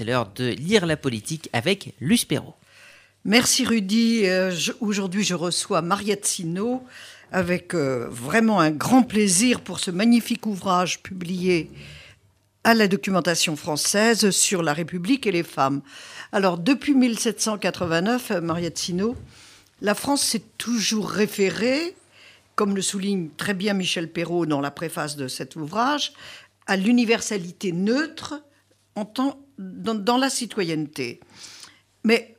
c'est l'heure de lire la politique avec Luce Perrault. Merci Rudy. Euh, aujourd'hui, je reçois Mariette Sino avec euh, vraiment un grand plaisir pour ce magnifique ouvrage publié à la documentation française sur la République et les femmes. Alors, depuis 1789, Mariette Sino, la France s'est toujours référée, comme le souligne très bien Michel Perrault dans la préface de cet ouvrage, à l'universalité neutre en temps, dans, la citoyenneté. Mais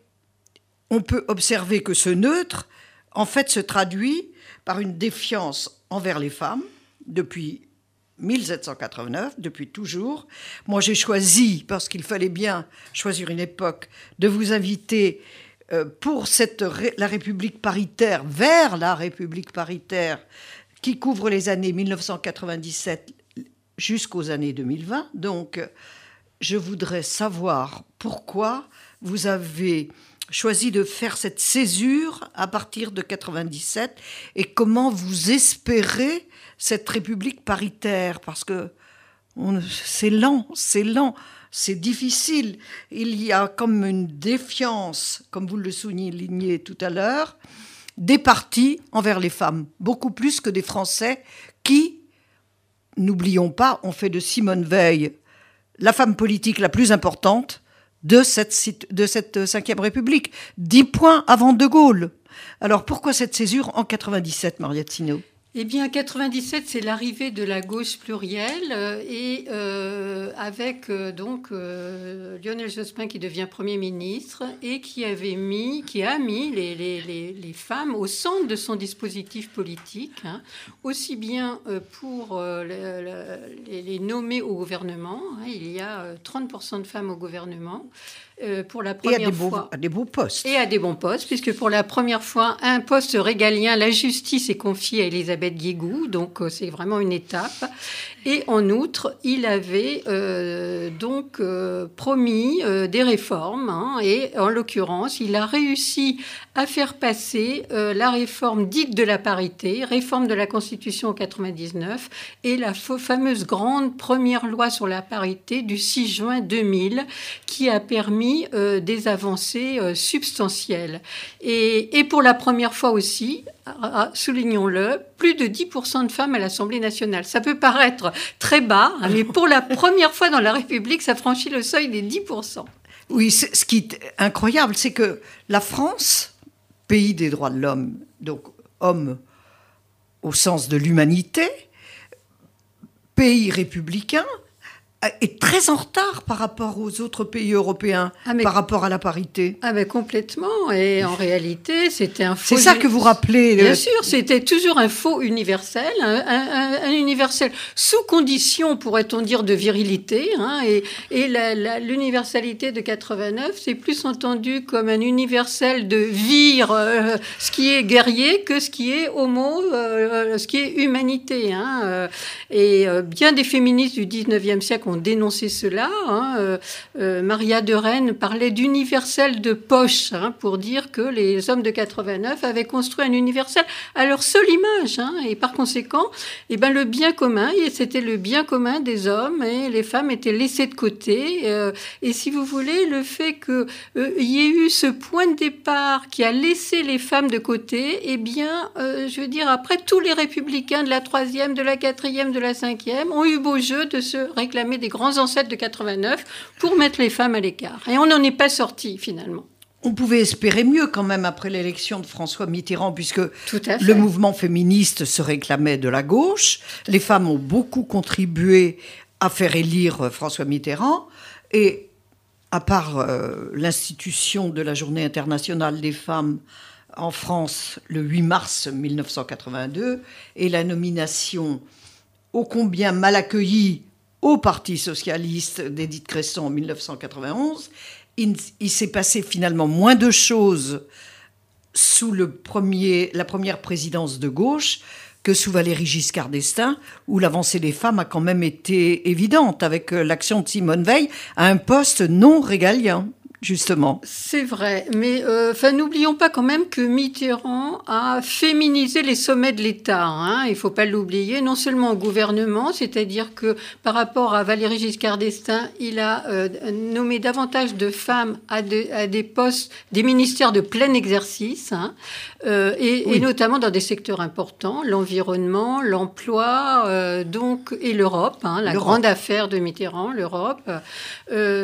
on peut observer que ce neutre, en fait, se traduit par une défiance envers les femmes depuis 1789, depuis toujours. Moi, j'ai choisi, parce qu'il fallait bien choisir une époque, de vous inviter euh, pour la République paritaire, vers la République paritaire, qui couvre les années 1997 jusqu'aux années 2020. Donc, je voudrais savoir pourquoi vous avez choisi de faire cette césure à partir de 97 et comment vous espérez cette République paritaire? Parce que c'est lent, c'est lent, c'est difficile. Il y a comme une défiance, comme vous le soulignez tout à l'heure, des partis envers les femmes, beaucoup plus que des Français qui, n'oublions pas, ont fait de Simone Veil la femme politique la plus importante de cette, de cette Ve République. Dix points avant De Gaulle. Alors pourquoi cette césure en 97, Mariette Sino eh bien, 97, c'est l'arrivée de la gauche plurielle euh, et euh, avec euh, donc Lionel Jospin qui devient Premier ministre et qui avait mis, qui a mis les, femmes au centre de son dispositif politique, hein, aussi bien pour les, nommer au gouvernement. Hein, il y a 30% de femmes au gouvernement. Euh, pour la première et à des fois. Beaux, à des beaux postes. Et à des bons postes, puisque pour la première fois, un poste régalien, la justice est confiée à Elisabeth Guégou, donc euh, c'est vraiment une étape. Et en outre, il avait euh, donc promis des réformes, hein, et en l'occurrence, il a réussi à faire passer la réforme dite de la parité, réforme de la Constitution en 99, et la fameuse grande première loi sur la parité du 6 juin 2000, qui a permis euh, des avancées euh, substantielles. Et, pour la première fois aussi, soulignons-le, plus de 10% de femmes à l'Assemblée nationale. Ça peut paraître très bas, hein, mais pour la première fois dans la République, ça franchit le seuil des 10%. Oui, ce qui est incroyable, c'est que la France, pays des droits de l'homme, donc homme au sens de l'humanité, pays républicain, est très en retard par rapport aux autres pays européens, ah, par rapport à la parité. Ah mais complètement. Et en réalité, c'était un faux... C'est ça que vous rappelez. Bien sûr, c'était toujours un faux universel, un, universel sous condition, pourrait-on dire, de virilité. Hein, et, et l'universalité de 89, c'est plus entendu comme un universel de vire, euh, ce qui est guerrier, que ce qui est homo, euh, ce qui est humanité. Hein, euh. et bien des féministes du 19e siècle ont dénoncé cela. Hein. Euh, euh, Maria de Rennes parlait d'universel de poche hein, pour dire que les hommes de 89 avaient construit un universel à leur seule image. Hein. et par conséquent, eh ben, le bien commun, c'était le bien commun des hommes et les femmes étaient laissées de côté. Euh, et si vous voulez, le fait qu'il y ait eu ce point de départ qui a laissé les femmes de côté, eh bien, je veux dire, après, tous les républicains de la troisième, de la quatrième, de la cinquième ont eu beau jeu de se réclamer des grands ancêtres de 89 pour mettre les femmes à l'écart. Et on n'en est pas sorti finalement. On pouvait espérer mieux quand même après l'élection de François Mitterrand, puisque le mouvement féministe se réclamait de la gauche. Les femmes ont beaucoup contribué à faire élire François Mitterrand. Et à part euh, l'institution de la Journée internationale des femmes en France le 8 mars 1982 et la nomination ô combien mal accueillie au Parti socialiste d'Édith Cresson en 1991. Il, s'est passé finalement moins de choses sous le premier, la première présidence de gauche que sous Valéry Giscard d'Estaing, où l'avancée des femmes a quand même été évidente, avec euh, l'action de Simone Veil à un poste non régalien. Justement. C'est vrai, mais euh, enfin, n'oublions pas quand même que Mitterrand a féminisé les sommets de l'État. Hein, il ne faut pas l'oublier, non seulement au gouvernement, c'est-à-dire que par rapport à Valéry Giscard d'Estaing, il a euh, nommé davantage de femmes à, des postes, des ministères de plein exercice, hein, euh, et, notamment dans des secteurs importants, l'environnement, l'emploi, donc et l'Europe, hein, la grande affaire de Mitterrand, l'Europe.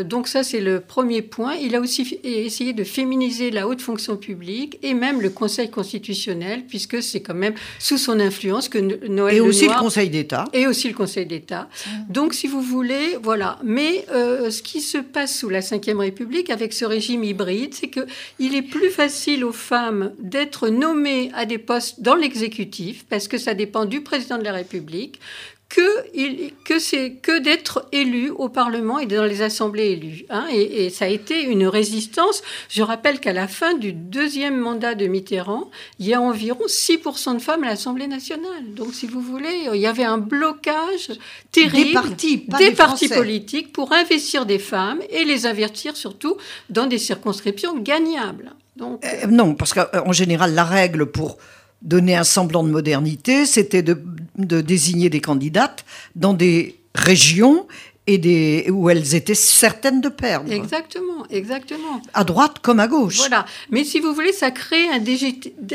donc ça, c'est le premier point il a aussi essayé de féminiser la haute fonction publique et même le Conseil constitutionnel, puisque c'est quand même sous son influence que Noël Et aussi le Conseil d'État. Et aussi le Conseil d'État. Donc, si vous voulez, voilà. Mais euh, ce qui se passe sous la Ve République avec ce régime hybride, c'est qu'il est plus facile aux femmes d'être nommées à des postes dans l'exécutif, parce que ça dépend du président de la République, que, que c'est que d'être élu au Parlement et dans les assemblées élues. Hein. et, ça a été une résistance. Je rappelle qu'à la fin du deuxième mandat de Mitterrand, il y a environ 6% de femmes à l'Assemblée nationale. Donc, si vous voulez, il y avait un blocage terrible des partis, des, partis politiques pour investir des femmes et les investir surtout dans des circonscriptions gagnables. Donc, euh, non, parce qu'en général, la règle pour donner un semblant de modernité, c'était de, désigner des candidates dans des régions et des, où elles étaient certaines de perdre. Exactement, exactement. À droite comme à gauche. Voilà. Mais si vous voulez, ça crée un,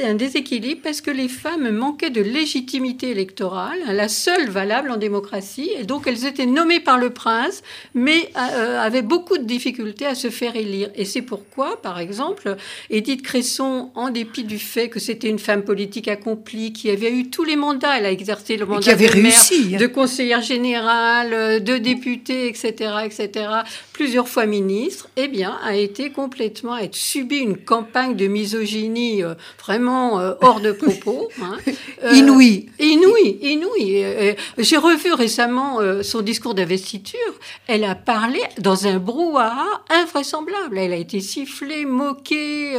un déséquilibre parce que les femmes manquaient de légitimité électorale, la seule valable en démocratie, et donc elles étaient nommées par le prince, mais euh, avaient beaucoup de difficultés à se faire élire. Et c'est pourquoi, par exemple, Édith Cresson, en dépit du fait que c'était une femme politique accomplie, qui avait eu tous les mandats, elle a exercé le mandat de réussi. maire, de conseillère générale, de députée, etc., etc., plusieurs fois ministre, eh bien, a été complètement, a subi une campagne de misogynie euh, vraiment euh, hors de propos. Hein. Euh, inouï. Inouï, inouï. J'ai revu récemment son discours d'investiture. Elle a parlé dans un brouhaha invraisemblable. Elle a été sifflée, moquée.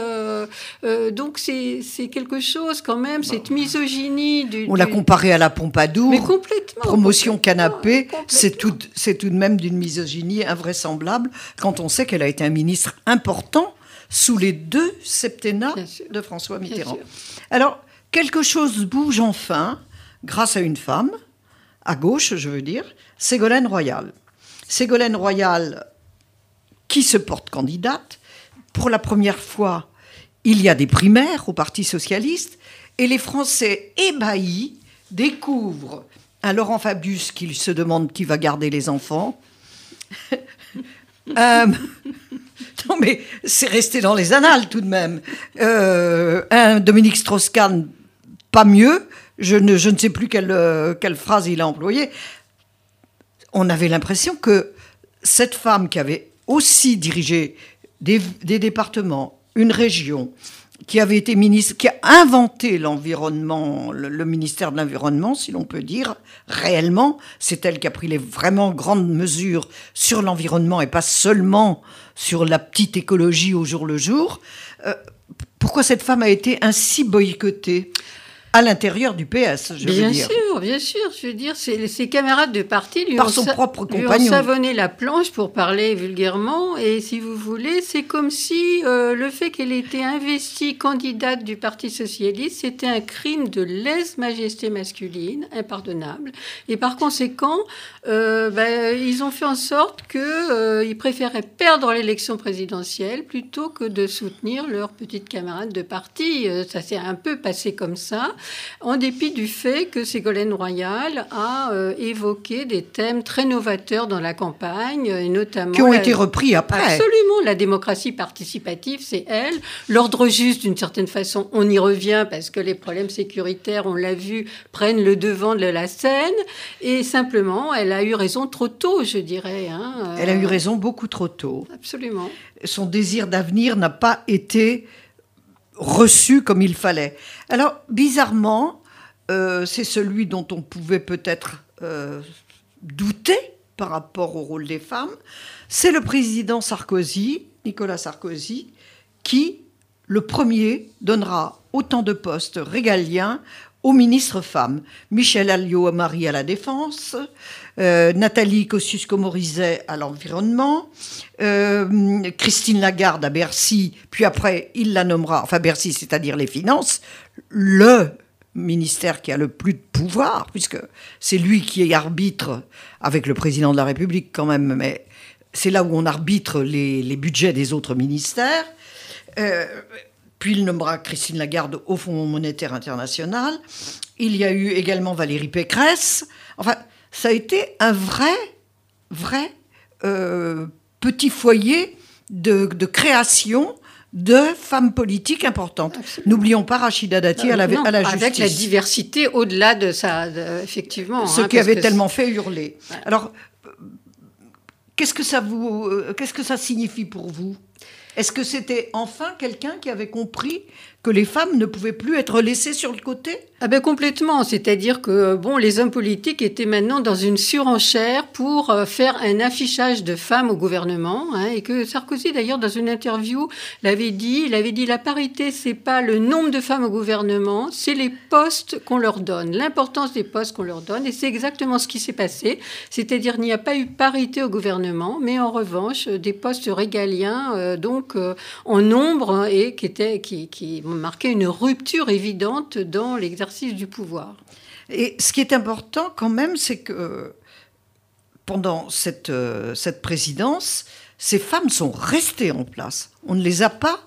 donc, c'est quelque chose quand même, cette misogynie. Du, On l'a comparée à la Pompadour. Mais complètement. Promotion canapé, c'est tout, tout même d'une misogynie invraisemblable quand on sait qu'elle a été un ministre important sous les deux septennats de François Mitterrand. Alors, quelque chose bouge enfin grâce à une femme, à gauche, je veux dire, Ségolène Royal. Ségolène Royal, qui se porte candidate, pour la première fois, il y a des primaires au Parti socialiste, et les Français ébahis découvrent un Laurent Fabius qui se demande qui va garder les enfants. Euh, non, mais c'est resté dans les annales tout de même. Euh, un Dominique Strauss-Kahn, pas mieux. Je ne, je ne sais plus quelle, euh, quelle phrase il a employée. On avait l'impression que cette femme qui avait aussi dirigé des, des départements, une région, qui avait été ministre, qui a inventé l'environnement, le, ministère de l'environnement, si l'on peut dire, réellement. C'est elle qui a pris les vraiment grandes mesures sur l'environnement et pas seulement sur la petite écologie au jour le jour. Euh, pourquoi cette femme a été ainsi boycottée? À l'intérieur du PS, je bien veux dire. Bien sûr, bien sûr. Je veux dire, ses camarades de parti lui, Par ont, son propre lui ont savonné la planche pour parler vulgairement. Et si vous voulez, c'est comme si euh, le fait qu'elle ait été investie candidate du Parti socialiste, c'était un crime de lèse-majesté masculine, impardonnable. Et par conséquent, euh, ben, ils ont fait en sorte qu'ils euh, préféraient perdre l'élection présidentielle plutôt que de soutenir leurs petites camarades de parti. Euh, ça s'est un peu passé comme ça en dépit du fait que Ségolène Royal a euh, évoqué des thèmes très novateurs dans la campagne, et notamment... Qui ont été repris après. Absolument, la démocratie participative, c'est elle. L'ordre juste, d'une certaine façon, on y revient parce que les problèmes sécuritaires, on l'a vu, prennent le devant de la scène. Et simplement, elle a eu raison trop tôt, je dirais. Hein, elle a eu raison beaucoup trop tôt. Absolument. Son désir d'avenir n'a pas été reçu comme il fallait. Alors, bizarrement, euh, c'est celui dont on pouvait peut-être euh, douter par rapport au rôle des femmes. C'est le président Sarkozy, Nicolas Sarkozy, qui, le premier, donnera autant de postes régaliens aux ministres femmes. Michel Alliot-Marie à la Défense, euh, Nathalie Kosciusko-Morizet à l'Environnement, euh, Christine Lagarde à Bercy, puis après il la nommera, enfin Bercy c'est-à-dire les finances, le ministère qui a le plus de pouvoir, puisque c'est lui qui est arbitre avec le président de la République quand même, mais c'est là où on arbitre les, budgets des autres ministères. Euh, puis il nommera Christine Lagarde au Fonds monétaire international. Il y a eu également Valérie Pécresse. Enfin, ça a été un vrai, vrai euh, petit foyer de, création de femmes politiques importantes. N'oublions pas Rachida Dati à, la, à la justice. Avec la diversité au-delà de ça, effectivement. Ce hein, qui avait tellement fait hurler. Alors, qu'est-ce que ça vous, euh, qu'est-ce que ça signifie pour vous? Est-ce que c'était enfin quelqu'un qui avait compris que les femmes ne pouvaient plus être laissées sur le côté ah ben complètement, c'est-à-dire que bon, les hommes politiques étaient maintenant dans une surenchère pour euh, faire un affichage de femmes au gouvernement, hein, et que Sarkozy d'ailleurs dans une interview l'avait dit, il avait dit la parité c'est pas le nombre de femmes au gouvernement, c'est les postes qu'on leur donne, l'importance des postes qu'on leur donne, et c'est exactement ce qui s'est passé, c'est-à-dire il n'y a pas eu parité au gouvernement, mais en revanche des postes régaliens euh, donc euh, en nombre et qui étaient qui, qui marquaient une rupture évidente dans l'exercice du pouvoir. Et ce qui est important quand même, c'est que pendant cette, euh, cette présidence, ces femmes sont restées en place. On ne les a pas,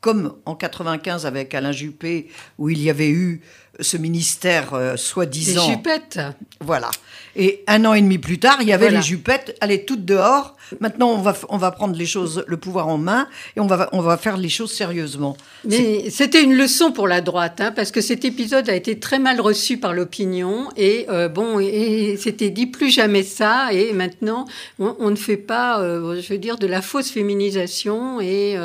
comme en 95 avec Alain Juppé, où il y avait eu ce ministère euh, soi-disant. Les jupettes. Voilà. Et un an et demi plus tard, il y avait les jupettes, allez toutes dehors. Maintenant, on va, on va prendre les choses, le pouvoir en main, et on va, on va faire les choses sérieusement. Mais c'était une leçon pour la droite, hein, parce que cet épisode a été très mal reçu par l'opinion, et euh, bon, et, c'était dit plus jamais ça, et maintenant, on, ne fait pas, euh, je veux dire, de la fausse féminisation, et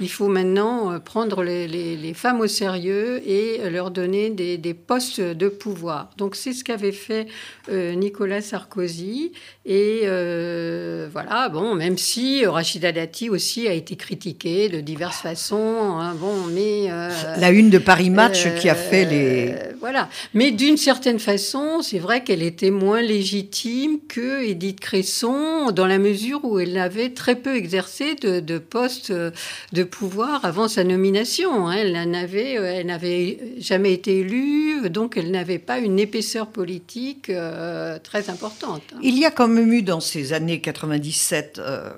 il faut maintenant prendre les, les, femmes au sérieux et leur donner des, des postes de pouvoir. Donc c'est ce qu'avait fait Nicolas Sarkozy, et voilà voilà, bon, même si Rachida Dati aussi a été critiquée de diverses façons, hein, bon, mais euh, la une de Paris Match qui a fait les euh, voilà, mais d'une certaine façon, c'est vrai qu'elle était moins légitime que Edith Cresson dans la mesure où elle avait très peu exercé de, poste de pouvoir avant sa nomination. Hein. Elle n'avait, elle n'avait jamais été élue, donc elle n'avait pas une épaisseur politique euh, très importante. Il y a quand même eu dans ces années 90 euh,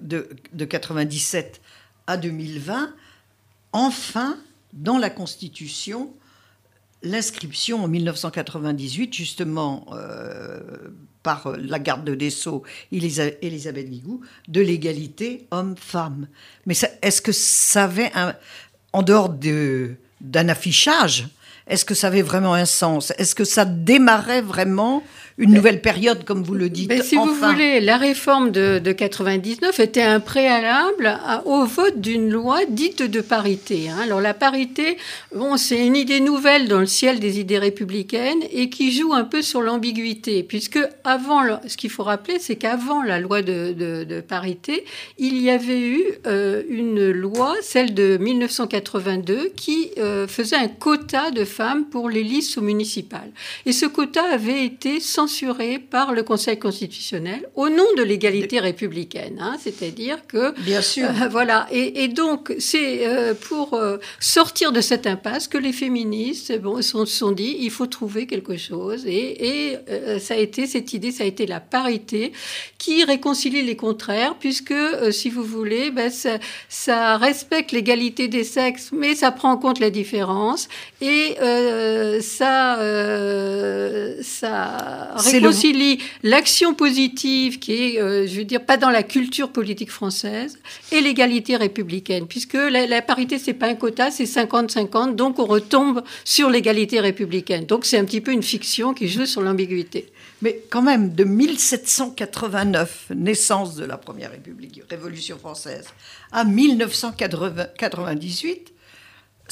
de, de 97 à 2020, enfin, dans la Constitution, l'inscription en 1998, justement euh, par la garde des Sceaux, Elisabeth Guigou, de l'égalité homme-femme. Mais est-ce que ça avait, un, en dehors d'un affichage, est-ce que ça avait vraiment un sens? Est-ce que ça démarrait vraiment une nouvelle période, comme vous le dites. Mais si vous voulez, la réforme de, de 99 était un préalable au vote d'une loi dite de parité. Hein. Alors la parité, bon, c'est une idée nouvelle dans le ciel des idées républicaines et qui joue un peu sur l'ambiguïté, puisque avant, ce qu'il faut rappeler, c'est qu'avant la loi de, de, parité, il y avait eu euh, une loi, celle de 1982, qui euh, faisait un quota de femmes pour les listes municipales. Et ce quota avait été sans censuré par le Conseil constitutionnel au nom de l'égalité républicaine. Hein, C'est-à-dire que... Bien sûr. Euh, voilà. Et, donc, c'est euh, pour euh, sortir de cette impasse que les féministes bon, se sont, dit, il faut trouver quelque chose. Et, ça a été cette idée, ça a été la parité qui réconcilie les contraires, puisque, si vous voulez, ben, ça, ça, respecte l'égalité des sexes, mais ça prend en compte la différence. Et ça... ça réconcilie l'action positive qui est, euh, je veux dire, pas dans la culture politique française et l'égalité républicaine, puisque la, la parité, c'est pas un quota, c'est 50-50, donc on retombe sur l'égalité républicaine. Donc c'est un petit peu une fiction qui joue sur l'ambiguïté. Mais quand même, de 1789, naissance de la Première République, Révolution française, à 1998,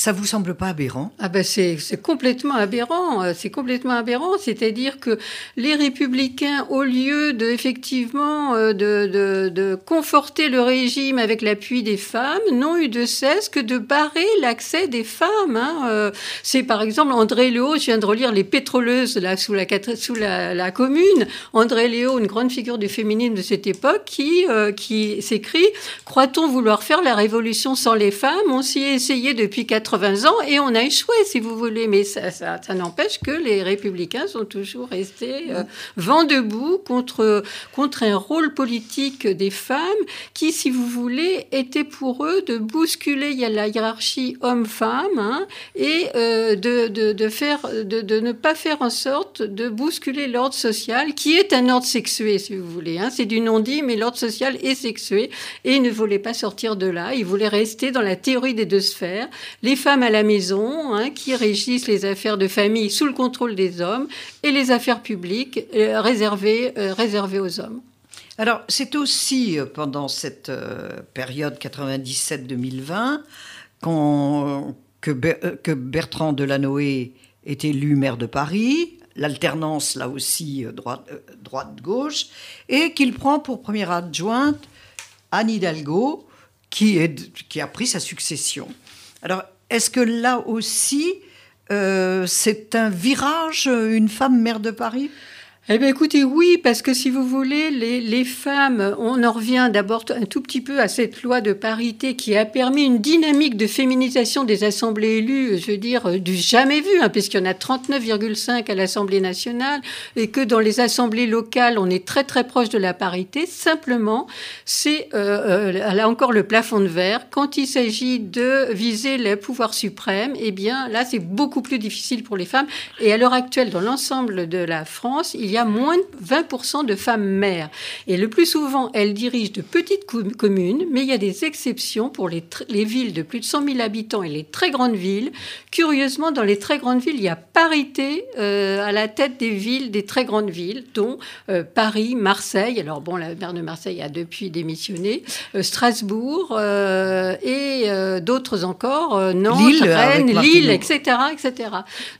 Ça vous semble pas aberrant? Ah ben c'est complètement aberrant, euh, c'est complètement aberrant. C'est-à-dire que les républicains, au lieu de effectivement euh, de, de, conforter le régime avec l'appui des femmes, n'ont eu de cesse que de barrer l'accès des femmes. Hein. Euh, c'est par exemple André Léo, je viens de relire Les pétroleuses sous la, sous la, commune. André Léo, une grande figure du féminisme de cette époque, qui, qui s'écrit Croit-on vouloir faire la révolution sans les femmes? On s'y est essayé depuis 80 80 ans et on a échoué, si vous voulez. Mais ça, ça, n'empêche que les républicains sont toujours restés euh, vent debout contre, contre un rôle politique des femmes qui, si vous voulez, était pour eux de bousculer il y a la hiérarchie homme-femme hein, et euh, de, de, de, ne pas faire en sorte de bousculer l'ordre social qui est un ordre sexué, si vous voulez. Hein. C'est du non-dit, mais l'ordre social est sexué et ne voulaient pas sortir de là. Ils voulaient rester dans la théorie des deux sphères. Femmes à la maison hein, qui régissent les affaires de famille sous le contrôle des hommes et les affaires publiques euh, réservées, euh, réservées aux hommes. Alors, c'est aussi euh, pendant cette période 97-2020 que, que, Bertrand Delanoë est élu maire de Paris, l'alternance là aussi droite-gauche, et qu'il prend pour première adjointe Anne Hidalgo, qui, est, qui a pris sa succession. Alors, est-ce que là aussi, euh, c'est un virage, une femme maire de Paris? Eh bien, écoutez, oui, parce que si vous voulez, les, les, femmes, on en revient d'abord un tout petit peu à cette loi de parité qui a permis une dynamique de féminisation des assemblées élues, je veux dire, du jamais vu, hein, puisqu'il y en a 39,5 à l'Assemblée nationale et que dans les assemblées locales, on est très très proche de la parité. Simplement, c'est euh, euh, là encore le plafond de verre. Quand il s'agit de viser le pouvoir suprême, eh bien là, c'est beaucoup plus difficile pour les femmes. Et à l'heure actuelle, dans l'ensemble de la France, il y a moins de 20% de femmes maires. Et le plus souvent, elles dirigent de petites communes, mais il y a des exceptions pour les, les villes de plus de 100 000 habitants et les très grandes villes. Curieusement, dans les très grandes villes, il y a parité euh, à la tête des villes, des très grandes villes, dont euh, Paris, Marseille. Alors bon, la maire de Marseille a depuis démissionné, euh, Strasbourg et d'autres encore, Nantes, Lille, Rennes, Lille, etc., etc.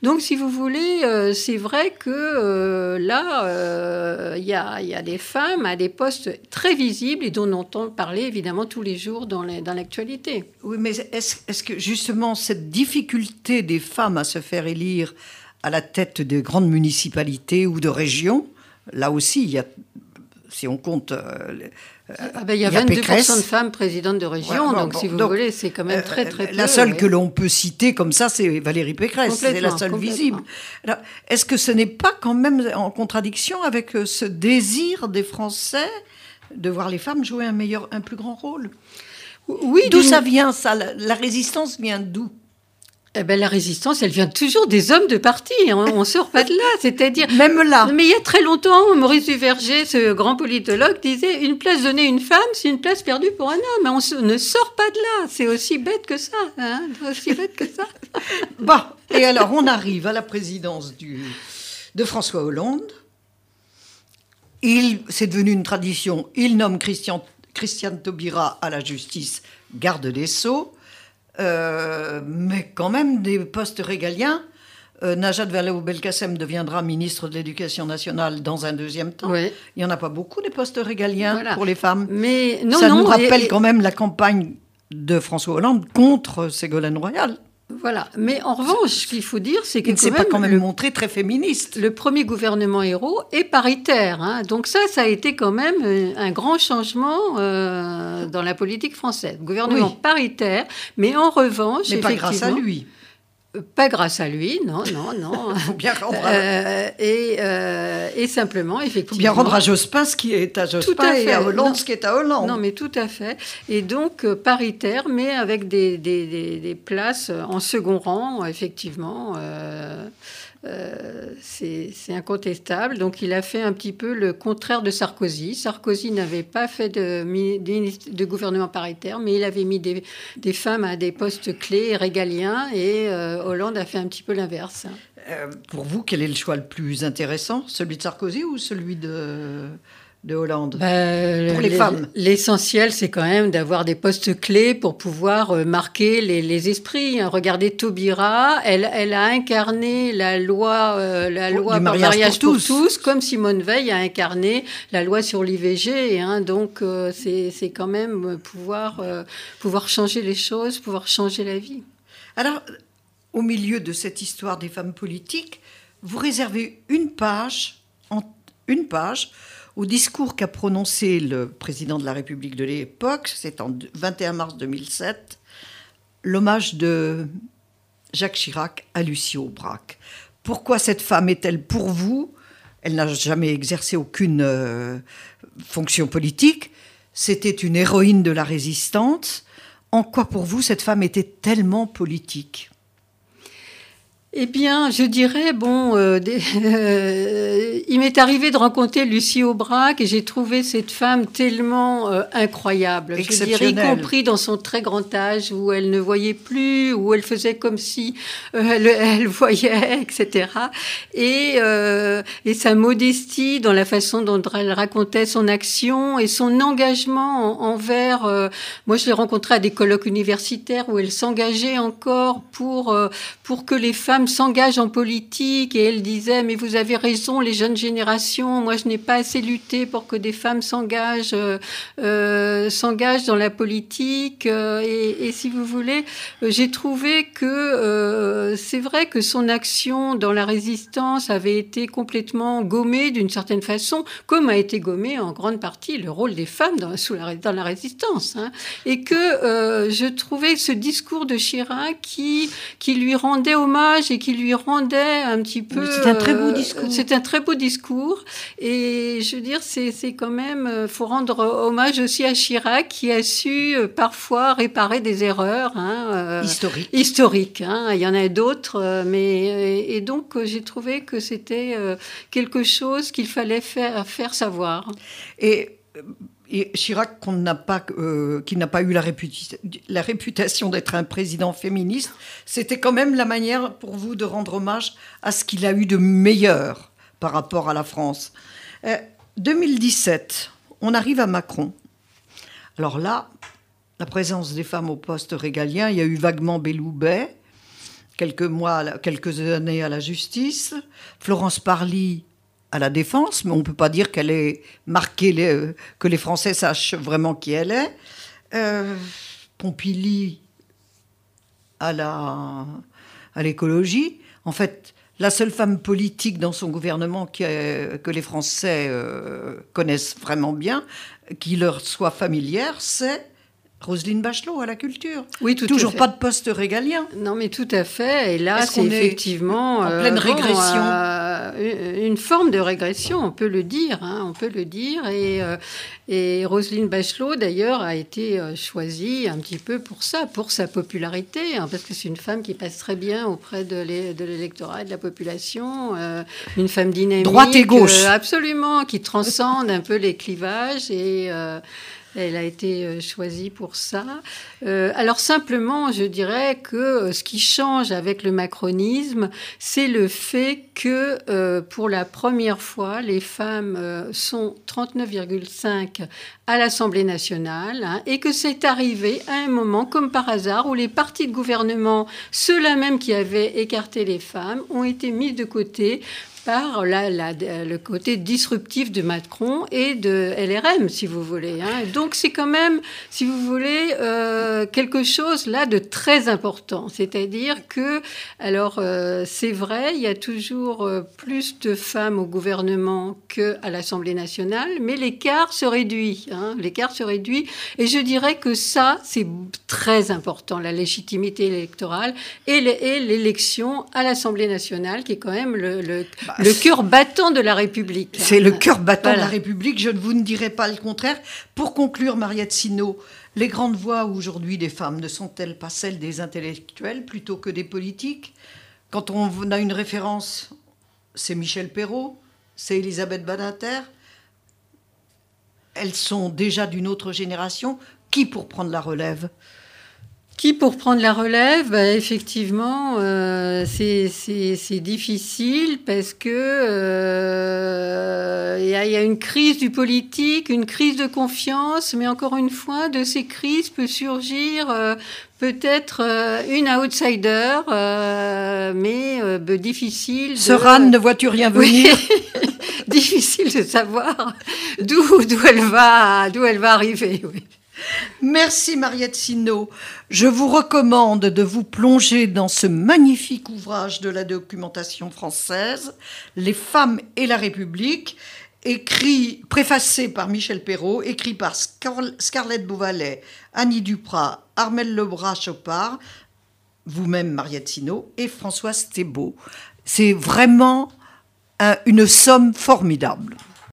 Donc, si vous voulez, c'est vrai que là, il euh, y, a, des femmes à des postes très visibles et dont on entend parler évidemment tous les jours dans l'actualité. oui, mais est-ce que justement cette difficulté des femmes à se faire élire à la tête de grandes municipalités ou de régions, là aussi, il y a, si on compte euh, ah ben, il y a, 22% de femmes présidentes de région, donc si vous voulez, c'est quand même très très peu. La seule que l'on peut citer comme ça, c'est Valérie Pécresse, c'est la seule visible. Est-ce que ce n'est pas quand même en contradiction avec euh, ce désir des Français de voir les femmes jouer un meilleur, un plus grand rôle? Oui. D'où ça vient ça? La résistance vient d'où? Eh ben, la résistance, elle vient toujours des hommes de parti. Hein. On, ne sort pas de là. C'est-à-dire. Même là. Mais il y a très longtemps, Maurice Duverger, ce grand politologue, disait une place donnée à une femme, c'est une place perdue pour un homme. On ne sort pas de là. C'est aussi bête que ça. Hein. aussi bête que ça. bon. Et alors, on arrive à la présidence du, de François Hollande. Il, c'est devenu une tradition. Il nomme Christian, Christiane Taubira à la justice garde des Sceaux. Euh, mais quand même des postes régaliens. Euh, Najat Vallaud-Belkacem deviendra ministre de l'Éducation nationale dans un deuxième temps. Il n'y en a pas beaucoup des postes régaliens pour les femmes. Mais non, Ça nous rappelle quand même la campagne de François Hollande contre Ségolène Royal. Voilà. Mais en revanche, ce qu'il faut dire, c'est ne s'est pas quand même le, montré très féministe. Le premier gouvernement héros est paritaire. Hein. Donc ça, ça a été quand même euh, un grand changement euh, dans la politique française. Gouvernement paritaire, mais en revanche, mais pas grâce à lui. Pas grâce à lui, non, non, non. Il faut bien rendre à... Euh, et, euh, et, simplement, effectivement. Faut bien rendre à Jospin ce qui est à Jospin et à Hollande ce qui est à Hollande. Non, mais tout à fait. Et donc, euh, paritaire, mais avec des, des, des, places en second rang, effectivement. Euh, c'est incontestable. Donc il a fait un petit peu le contraire de Sarkozy. Sarkozy n'avait pas fait de, gouvernement paritaire, mais il avait mis des, femmes à des postes clés régaliens, et euh, Hollande a fait un petit peu l'inverse. Euh, pour vous, quel est le choix le plus intéressant Celui de Sarkozy ou celui de de Hollande Bah, Pour les femmes. L'essentiel, c'est quand même d'avoir des postes clés pour pouvoir euh, marquer les, les esprits. hein. Regardez Taubira, elle, elle a incarné la loi, euh, la Pour- loi par mariage mariage pour pour, tous. comme Simone Veil a incarné la loi sur l'IVG. hein. Donc, euh, c'est quand même euh, pouvoir, euh, pouvoir changer les choses, pouvoir changer la vie. Alors, au milieu de cette histoire des femmes politiques, vous réservez une page, en, une page au discours qu'a prononcé le président de la République de l'époque, c'est en 21 mars 2007, l'hommage de Jacques Chirac à Lucie Aubrac. Pourquoi cette femme est-elle pour vous? Elle n'a jamais exercé aucune euh, fonction politique. C'était une héroïne de la résistance. En quoi pour vous cette femme était tellement politique? Eh bien, je dirais, bon, euh, des- euh, il m'est arrivé de rencontrer Lucie Aubrac et j'ai trouvé cette femme tellement euh, incroyable. Je dirais, y compris dans son très grand âge où elle ne voyait plus, où elle faisait comme si euh, elle, elle voyait, etc. Et, euh, et sa modestie dans la façon dont elle racontait son action et son engagement en- envers. euh, moi, je l'ai rencontrée à des colloques universitaires où elle s'engageait encore pour, pour que les femmes s'engagent en politique. Et elle disait, mais vous avez raison, les jeunes générations, moi, je n'ai pas assez lutté pour que des femmes s'engagent euh, euh, s'engagent dans la politique. euh, et, si vous voulez, j'ai trouvé que c'est vrai que son action dans la résistance avait été complètement gommée d'une certaine façon, comme a été gommé en grande partie le rôle des femmes dans, la, dans la résistance. hein. Et que je trouvais ce discours de Chirac qui, qui lui rendait hommage et qui lui rendait un petit peu... c'est un très beau euh, discours. C'est un très beau discours. Et je veux dire, c'est quand même... euh, faut rendre hommage aussi à Chirac qui a su euh, parfois réparer des erreurs. hein, euh, Historique. historique. hein. Il y en a d'autres, mais et, donc j'ai trouvé que c'était quelque chose qu'il fallait faire, faire savoir. Et, et Chirac, qu'on n'a pas, euh, qui n'a pas eu la, réputation d'être un président féministe, c'était quand même la manière pour vous de rendre hommage à ce qu'il a eu de meilleur par rapport à la France. Euh, 2017, on arrive à Macron. Alors là, la présence des femmes au poste régalien, il y a eu vaguement Belloubet, quelques quelques années à la justice, Florence Parly à la défense, mais on ne peut pas dire qu'elle ait marqué les- que les Français sachent vraiment qui elle est. Euh, Pompili à la à l'écologie. En fait, la seule femme politique dans son gouvernement qui est- que les Français euh, connaissent vraiment bien, qui leur soit familière, c'est Roselyne Bachelot à la culture. Oui, tout à Toujours fait. pas de poste régalien. Non, mais tout à fait. Et là, c'est est effectivement en pleine bon, régression euh, une forme de régression, on peut le dire. hein, on peut le dire. Et, euh, et Roselyne Bachelot, d'ailleurs, a été euh, choisie un petit peu pour ça, pour sa popularité, hein, parce que c'est une femme qui passe très bien auprès de l'é- de l'électorat et de la population, euh, une femme dynamique, Droite et gauche. euh, absolument, qui transcende un peu les clivages et euh, elle a été euh, choisie pour ça. Euh, alors simplement, je dirais que euh, ce qui change avec le macronisme, c'est le fait que pour la première fois, les femmes sont 39,5 à l'Assemblée nationale hein, et que c'est arrivé à un moment, comme par hasard, où les partis de gouvernement, ceux-là même qui avaient écarté les femmes, ont été mis de côté par le côté disruptif de Macron et de LRM, si vous voulez. hein. Donc c'est quand même, si vous voulez, euh, quelque chose là de très important. C'est-à-dire que, alors euh, c'est vrai, il y a toujours euh, plus de femmes au gouvernement qu'à l'Assemblée nationale, mais l'écart se réduit. hein. L'écart se réduit. Et je dirais que ça, c'est très important, la légitimité électorale et l'é- et l'élection à l'Assemblée nationale, qui est quand même le, le, le cœur battant de la République. C'est le cœur battant de la République, je ne vous ne dirai pas le contraire. Pour conclure, Mariette Sino, les grandes voix aujourd'hui des femmes ne sont-elles pas celles des intellectuels plutôt que des politiques? Quand on a une référence, c'est Michel Perrault, c'est Elisabeth Badinter. Elles sont déjà d'une autre génération. Qui pour prendre la relève? Qui pour prendre la relève bah, Effectivement, euh, c'est difficile parce que euh, il y, a, y, a une crise du politique, une crise de confiance, mais encore une fois, de ces crises peut surgir euh, peut-être euh, une outsider, euh, mais euh, difficile. De... ne vois-tu rien venir? Difficile de savoir d'où d'où elle va d'où elle va arriver. Oui. Merci Mariette Sino. Je vous recommande de vous plonger dans ce magnifique ouvrage de la documentation française, Les femmes et la République, écrit, préfacé par Michel Perrault, écrit par Scarlett Beauvalet, Annie Duprat, Armel Lebras-Chopard, vous-même Mariette Sino et Françoise Thébault. C'est vraiment une somme formidable.